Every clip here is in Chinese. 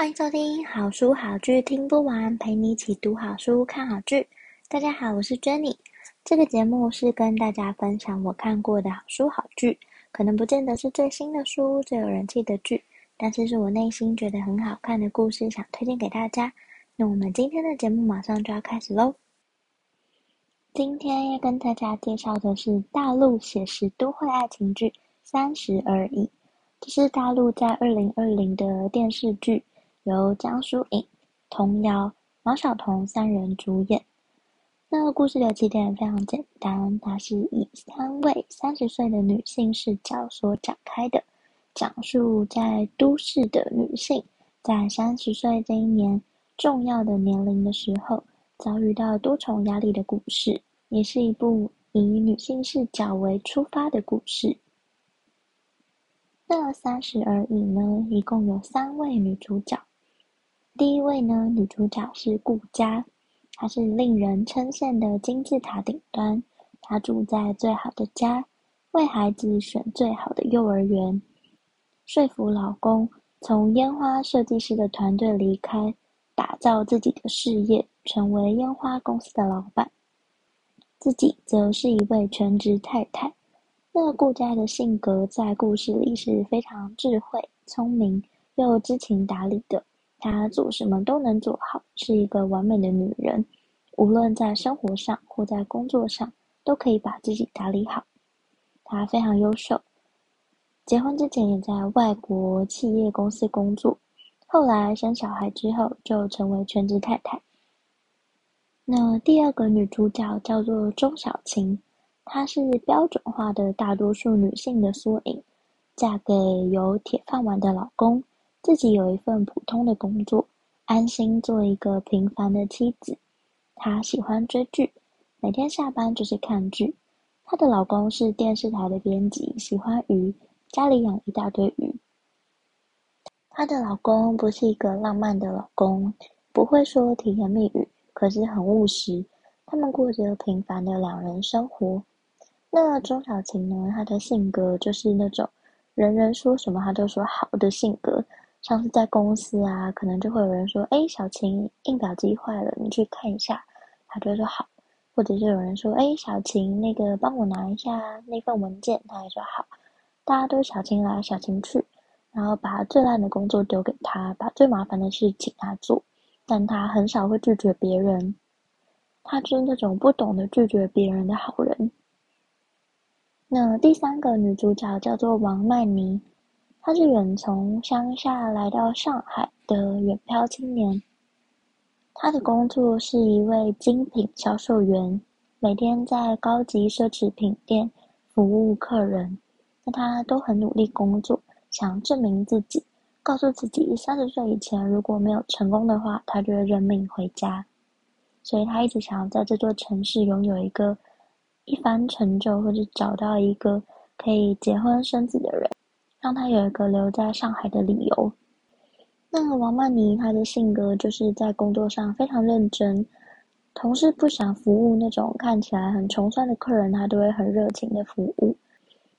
欢迎收听好书好剧听不完，陪你一起读好书、看好剧。大家好，我是 Jenny。这个节目是跟大家分享我看过的好书好剧，可能不见得是最新的书、最有人气的剧，但是是我内心觉得很好看的故事，想推荐给大家。那我们今天的节目马上就要开始喽。今天要跟大家介绍的是大陆写实都会爱情剧《三十而已》，这是大陆在二零二零的电视剧。由江疏影、童瑶、毛晓彤三人主演。那个故事的起点非常简单，它是以三位三十岁的女性视角所展开的，讲述在都市的女性在三十岁这一年重要的年龄的时候，遭遇到多重压力的故事，也是一部以女性视角为出发的故事。那三十而已呢，一共有三位女主角。第一位呢，女主角是顾佳，她是令人称羡的金字塔顶端。她住在最好的家，为孩子选最好的幼儿园，说服老公从烟花设计师的团队离开，打造自己的事业，成为烟花公司的老板。自己则是一位全职太太。那顾佳的性格在故事里是非常智慧、聪明又知情达理的。她做什么都能做好，是一个完美的女人，无论在生活上或在工作上，都可以把自己打理好。她非常优秀，结婚之前也在外国企业公司工作，后来生小孩之后就成为全职太太。那第二个女主角叫做钟小晴，她是标准化的大多数女性的缩影，嫁给有铁饭碗的老公。自己有一份普通的工作，安心做一个平凡的妻子。她喜欢追剧，每天下班就是看剧。她的老公是电视台的编辑，喜欢鱼，家里养一大堆鱼。她的老公不是一个浪漫的老公，不会说甜言蜜语，可是很务实。他们过着平凡的两人生活。那钟小晴呢？她的性格就是那种人人说什么她都说好的性格。像是在公司啊，可能就会有人说：“哎，小晴，印表机坏了，你去看一下。”他就会说好，或者是有人说：“哎，小晴，那个帮我拿一下那份文件。”他也说好。大家都小晴来，小晴去，然后把最烂的工作丢给他，把最麻烦的事请他做，但他很少会拒绝别人。他就是那种不懂得拒绝别人的好人。那第三个女主角叫做王曼妮。她是远从乡下来到上海的远漂青年。他的工作是一位精品销售员，每天在高级奢侈品店服务客人。那他都很努力工作，想证明自己，告诉自己三十岁以前如果没有成功的话，他就会认命回家。所以他一直想要在这座城市拥有一个一番成就，或者找到一个可以结婚生子的人。让他有一个留在上海的理由。那王曼妮，她的性格就是在工作上非常认真，同事不想服务那种看起来很穷酸的客人，她都会很热情的服务。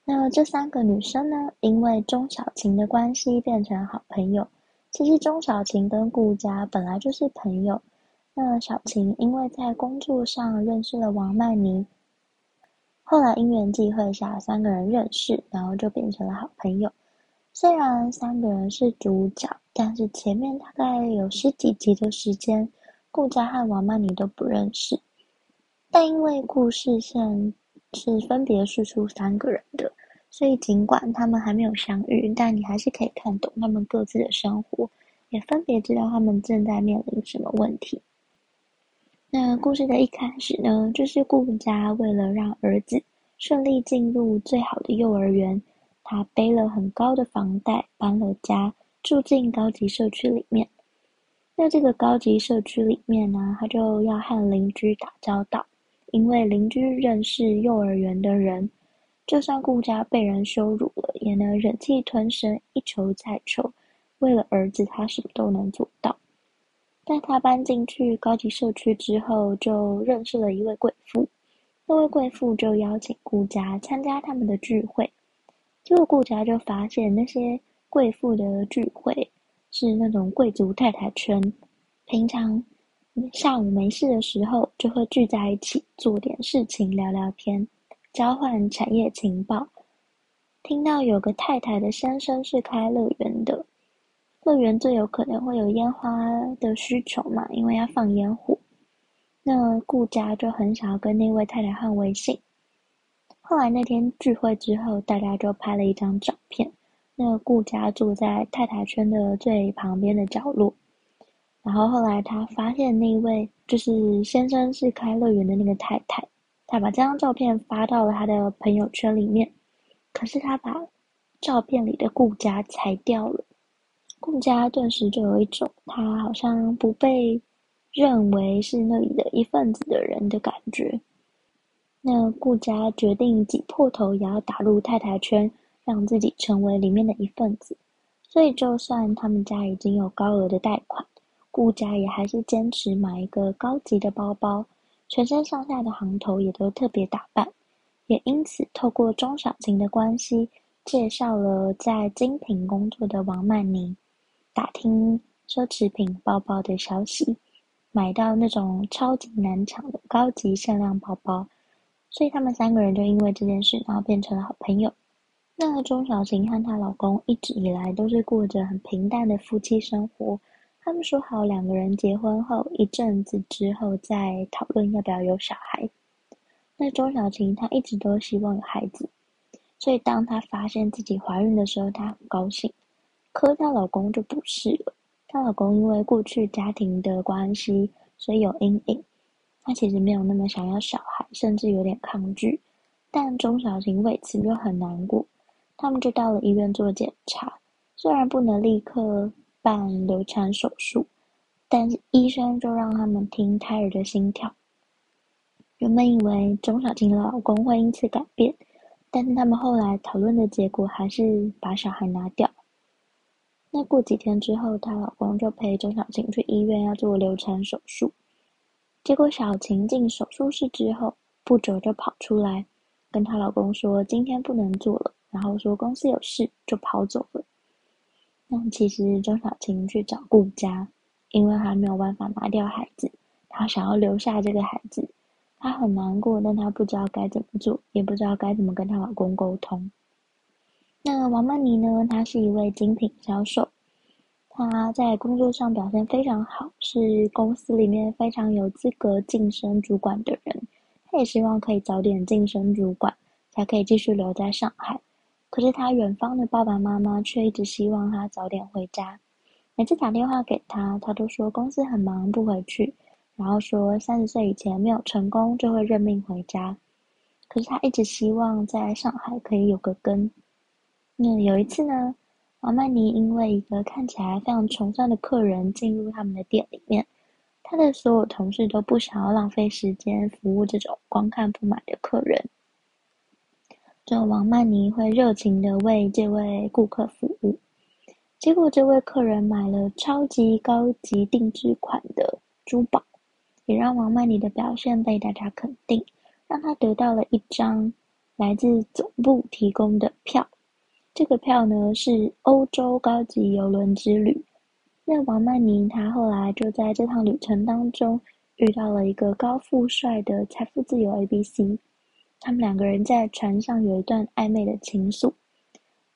那这三个女生呢，因为钟小晴的关系变成好朋友。其实钟小晴跟顾佳本来就是朋友。那小晴因为在工作上认识了王曼妮。后来因缘际会下，三个人认识，然后就变成了好朋友。虽然三个人是主角，但是前面大概有十几集的时间，顾佳和王曼妮都不认识。但因为故事线是分别叙述三个人的，所以尽管他们还没有相遇，但你还是可以看懂他们各自的生活，也分别知道他们正在面临什么问题。那故事的一开始呢，就是顾家为了让儿子顺利进入最好的幼儿园，他背了很高的房贷，搬了家，住进高级社区里面。那这个高级社区里面呢，他就要和邻居打交道，因为邻居认识幼儿园的人，就算顾家被人羞辱了，也能忍气吞声，一筹再筹。为了儿子，他什么都能做到。在他搬进去高级社区之后，就认识了一位贵妇。那位贵妇就邀请顾家参加他们的聚会，结果顾家就发现那些贵妇的聚会。是那种贵族太太圈，平常下午没事的时候就会聚在一起做点事情，聊聊天，交换产业情报。听到有个太太的先生是开乐园的，乐园最有可能会有烟花的需求嘛，因为要放烟火。那顾家就很想要跟那位太太换微信。后来那天聚会之后，大家就拍了一张照片。那个顾家住在太太圈的最旁边的角落，然后后来他发现那位就是先生是开乐园的那个太太，他把这张照片发到了他的朋友圈里面，可是他把照片里的顾家裁掉了，顾家顿时就有一种他好像不被认为是那里的一份子的人的感觉，那顾家决定挤破头也要打入太太圈。让自己成为里面的一份子，所以就算他们家已经有高额的贷款，顾家也还是坚持买一个高级的包包，全身上下的行头也都特别打扮，也因此透过钟小琴的关系，介绍了在精品工作的王曼妮，打听奢侈品包包的消息，买到那种超级难抢的高级限量包包，所以他们三个人就因为这件事，然后变成了好朋友。那钟小晴和她老公一直以来都是过着很平淡的夫妻生活。他们说好两个人结婚后一阵子之后再讨论要不要有小孩。那钟小晴她一直都希望有孩子，所以当她发现自己怀孕的时候，她很高兴。可她老公就不是了。她老公因为过去家庭的关系，所以有阴影。他其实没有那么想要小孩，甚至有点抗拒。但钟小晴为此就很难过。他们就到了医院做检查，虽然不能立刻办流产手术，但是医生就让他们听胎儿的心跳。原本以为钟小晴的老公会因此改变，但是他们后来讨论的结果还是把小孩拿掉。那过几天之后，她老公就陪钟小晴去医院要做流产手术，结果小晴进手术室之后，不久就跑出来，跟她老公说今天不能做了。然后说公司有事就跑走了。那其实钟小晴去找顾家，因为还没有办法拿掉孩子，她想要留下这个孩子，她很难过，但她不知道该怎么做，也不知道该怎么跟她老公沟通。那王曼妮呢？她是一位精品销售，她在工作上表现非常好，是公司里面非常有资格晋升主管的人。她也希望可以早点晋升主管，才可以继续留在上海。可是她远方的爸爸妈妈却一直希望她早点回家，每次打电话给她，她都说公司很忙不回去，然后说三十岁以前没有成功就会认命回家。可是她一直希望在上海可以有个根。那有一次呢，王曼妮因为一个看起来非常穷酸的客人进入他们的店里面，他的所有同事都不想要浪费时间服务这种光看不买的客人。就王曼妮会热情的为这位顾客服务，结果这位客人买了超级高级定制款的珠宝，也让王曼妮的表现被大家肯定，让她得到了一张来自总部提供的票。这个票呢是欧洲高级邮轮之旅。那王曼妮她后来就在这趟旅程当中遇到了一个高富帅的财富自由 ABC。他们两个人在船上有一段暧昧的情愫。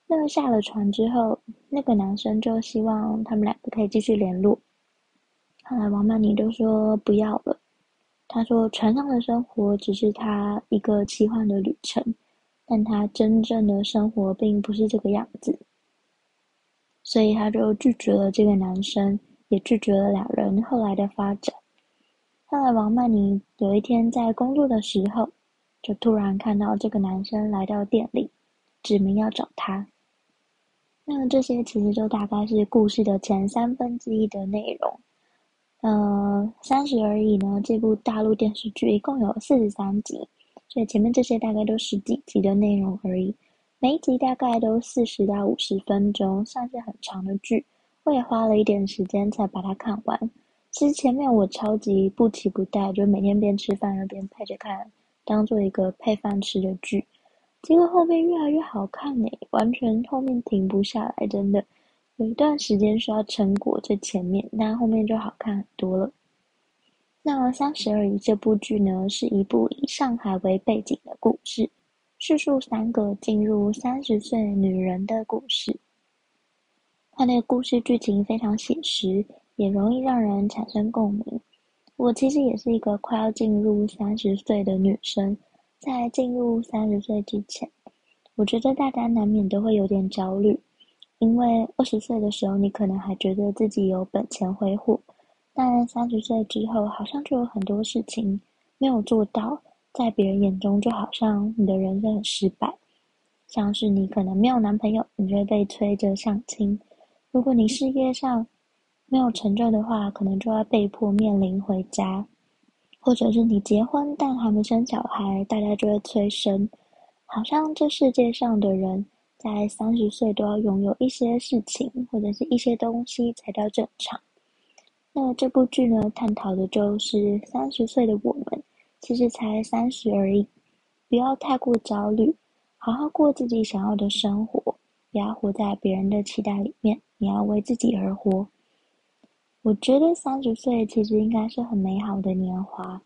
那下了船之后，那个男生就希望他们两个可以继续联络。后来王曼妮就说不要了。他说船上的生活只是他一个奇幻的旅程，但他真正的生活并不是这个样子。所以他就拒绝了这个男生，也拒绝了两人后来的发展。后来王曼妮有一天在工作的时候，就突然看到这个男生来到店里，指明要找他。那么这些其实就大概是故事的前三分之一的内容。呃，三十而已呢，这部大陆电视剧一共有四十三集，所以前面这些大概都是几集的内容而已，每一集大概都四十到五十分钟，算是很长的剧。我也花了一点时间才把它看完。其实前面我超级不期不待，就每天边吃饭边配着看，当做一个配饭吃的剧。结果后面越来越好看呢，完全后面停不下来，真的。有一段时间需要撑过最前面，那后面就好看很多了。那《三十而已》这部剧呢，是一部以上海为背景的故事，叙述三个进入三十岁女人的故事。它的故事剧情非常写实，也容易让人产生共鸣。我其实也是一个快要进入三十岁的女生，在进入三十岁之前，我觉得大家难免都会有点焦虑，因为二十岁的时候你可能还觉得自己有本钱挥霍，但三十岁之后好像就有很多事情没有做到，在别人眼中就好像你的人生很失败，像是你可能没有男朋友，你就会被催着相亲。如果你事业上没有成就的话，可能就要被迫面临回家，或者是你结婚但还没生小孩，大家就会催生。好像这世界上的人在三十岁都要拥有一些事情或者是一些东西才叫正常。那这部剧呢，探讨的就是三十岁的我们，其实才三十而已，不要太过焦虑，好好过自己想要的生活，不要活在别人的期待里面。你要为自己而活。我觉得三十岁其实应该是很美好的年华，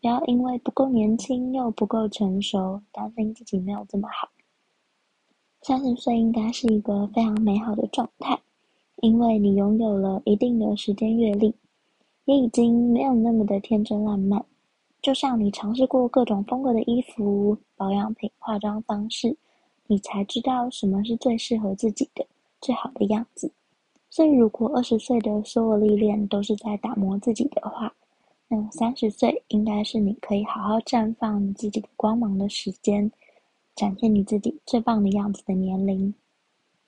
不要因为不够年轻又不够成熟，担心自己没有这么好。三十岁应该是一个非常美好的状态，因为你拥有了一定的时间阅历，也已经没有那么的天真烂漫。就像你尝试过各种风格的衣服、保养品、化妆方式，你才知道什么是最适合自己的。最好的样子，所以如果二十岁的所有历练都是在打磨自己的话，那三十岁应该是你可以好好绽放你自己的光芒的时间，展现你自己最棒的样子的年龄。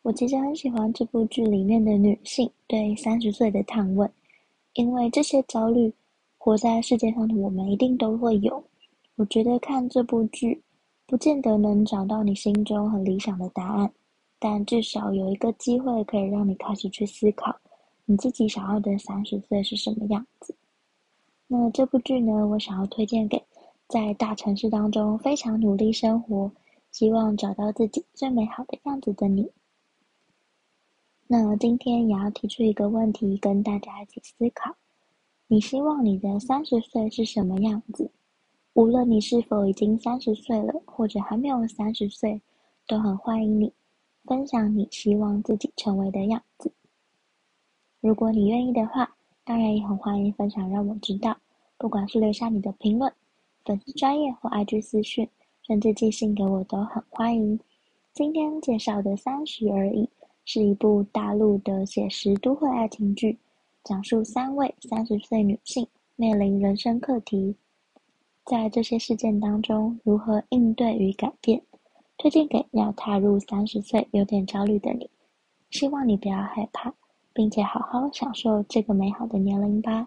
我其实很喜欢这部剧里面的女性对三十岁的探问，因为这些焦虑，活在世界上的我们一定都会有。我觉得看这部剧，不见得能找到你心中很理想的答案。但至少有一个机会可以让你开始去思考，你自己想要的三十岁是什么样子。那这部剧呢，我想要推荐给在大城市当中非常努力生活，希望找到自己最美好的样子的你。那今天也要提出一个问题，跟大家一起思考：你希望你的三十岁是什么样子？无论你是否已经三十岁了，或者还没有三十岁，都很欢迎你。分享你希望自己成为的样子。如果你愿意的话，当然也很欢迎分享，让我知道。不管是留下你的评论、粉丝专业或 IG 私讯，甚至寄信给我都很欢迎。今天介绍的《三十而已》是一部大陆的写实都会爱情剧，讲述三位三十岁女性面临人生课题，在这些事件当中如何应对与改变。推荐给要踏入三十岁、有点焦虑的你，希望你不要害怕，并且好好享受这个美好的年龄吧。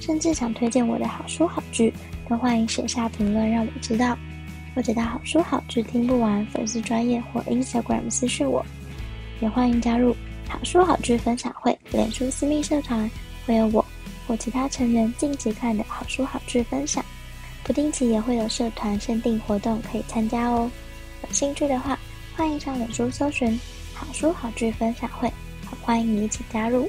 甚至想推荐我的好书好剧，都欢迎写下评论让我知道，或者到好书好剧听不完粉丝专页或 Instagram 私讯我。也欢迎加入好书好剧分享会脸书私密社团，会有我或其他成员近期看的好书好剧分享，不定期也会有社团限定活动可以参加哦。有兴趣的话，欢迎上脸书搜寻好书好剧分享会，欢迎你一起加入。